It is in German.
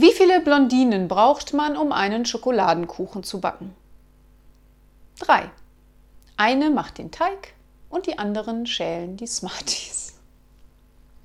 Wie viele Blondinen braucht man, um einen Schokoladenkuchen zu backen? Drei. Eine macht den Teig und die anderen schälen die Smarties.